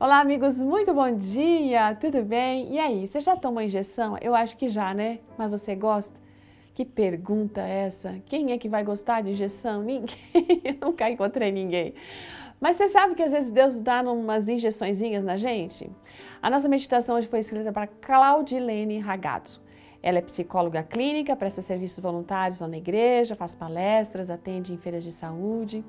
Olá, amigos, muito bom dia, tudo bem? E aí, você já tomou injeção? Eu acho que já, né? Mas você gosta? Que pergunta é essa? Quem é que vai gostar de injeção? Ninguém. Eu nunca encontrei ninguém. Mas você sabe que às vezes Deus dá umas injeçõezinhas na gente? A nossa meditação hoje foi escrita para Claudilene Ragazzo. Ela é psicóloga clínica, presta serviços voluntários na igreja, faz palestras, atende em feiras de saúde.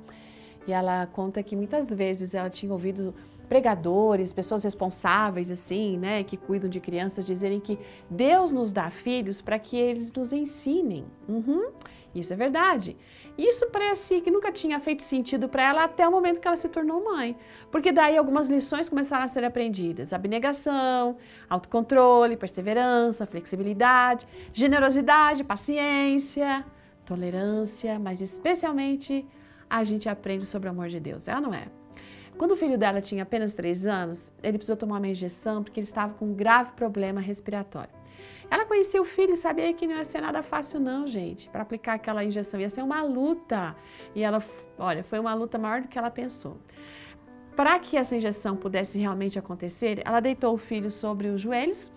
E ela conta que muitas vezes ela tinha ouvido pregadores, pessoas responsáveis, assim, né, que cuidam de crianças, dizerem que Deus nos dá filhos para que eles nos ensinem. Uhum, isso é verdade. Isso parece que nunca tinha feito sentido para ela até o momento que ela se tornou mãe. Porque daí algumas lições começaram a ser aprendidas: abnegação, autocontrole, perseverança, flexibilidade, generosidade, paciência, tolerância, mas especialmente a gente aprende sobre o amor de Deus, é ou não é? Quando o filho dela tinha apenas 3 anos, ele precisou tomar uma injeção porque ele estava com um grave problema respiratório. Ela conhecia o filho e sabia que não ia ser nada fácil não, gente, para aplicar aquela injeção. Ia ser uma luta. E ela, olha, foi uma luta maior do que ela pensou. Para que essa injeção pudesse realmente acontecer, ela deitou o filho sobre os joelhos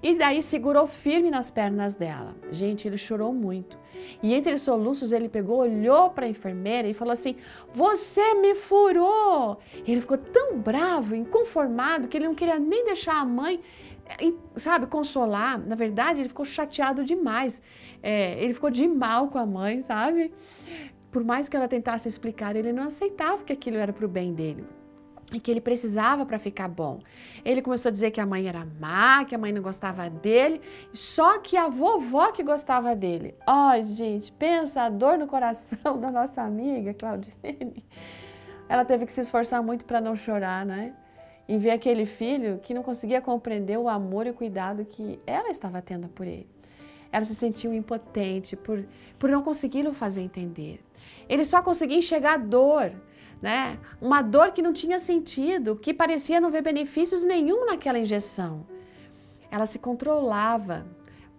e daí segurou firme nas pernas dela. Gente, ele chorou muito. E entre os soluços, ele pegou, olhou para a enfermeira e falou assim: Você me furou! Ele ficou tão bravo, inconformado, que ele não queria nem deixar a mãe, eh, sabe, consolar. Na verdade, ele ficou chateado demais. É, ele ficou de mal com a mãe, sabe? Por mais que ela tentasse explicar, ele não aceitava que aquilo era para o bem dele e que ele precisava para ficar bom. Ele começou a dizer que a mãe era má, que a mãe não gostava dele, só que a vovó que gostava dele. Ai, gente, pensa a dor no coração da nossa amiga Claudine. Ela teve que se esforçar muito para não chorar, né? Em ver aquele filho que não conseguia compreender o amor e o cuidado que ela estava tendo por ele. Ela se sentiu impotente por, por não conseguir o fazer entender. Ele só conseguia enxergar a dor né? Uma dor que não tinha sentido, que parecia não ver benefícios nenhum naquela injeção. Ela se controlava,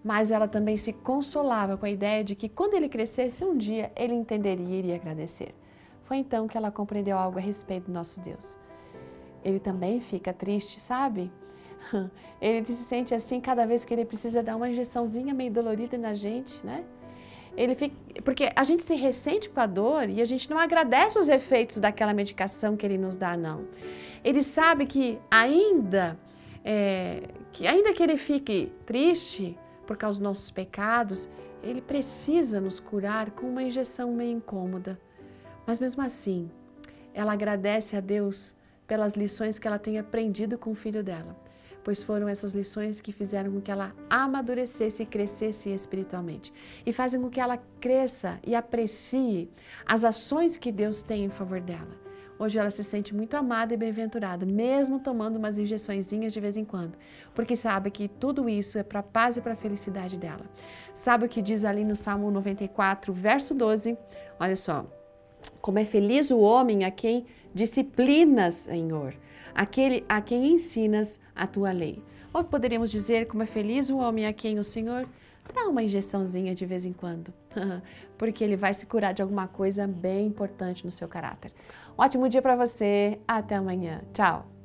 mas ela também se consolava com a ideia de que quando ele crescesse um dia ele entenderia e iria agradecer. Foi então que ela compreendeu algo a respeito do nosso Deus. Ele também fica triste, sabe? Ele se sente assim cada vez que ele precisa dar uma injeçãozinha meio dolorida na gente, né? Ele fica, porque a gente se ressente com a dor e a gente não agradece os efeitos daquela medicação que ele nos dá, não. Ele sabe que ainda é, que ainda que ele fique triste por causa dos nossos pecados, ele precisa nos curar com uma injeção meio incômoda. Mas mesmo assim, ela agradece a Deus pelas lições que ela tem aprendido com o filho dela pois foram essas lições que fizeram com que ela amadurecesse e crescesse espiritualmente e fazem com que ela cresça e aprecie as ações que Deus tem em favor dela. Hoje ela se sente muito amada e bem-aventurada, mesmo tomando umas injeçõezinhas de vez em quando, porque sabe que tudo isso é para a paz e para a felicidade dela. Sabe o que diz ali no Salmo 94, verso 12? Olha só. Como é feliz o homem a quem disciplinas, Senhor, aquele a quem ensinas a tua lei. Ou poderíamos dizer como é feliz o homem a quem o Senhor dá uma injeçãozinha de vez em quando, porque ele vai se curar de alguma coisa bem importante no seu caráter. Um ótimo dia para você, até amanhã. Tchau!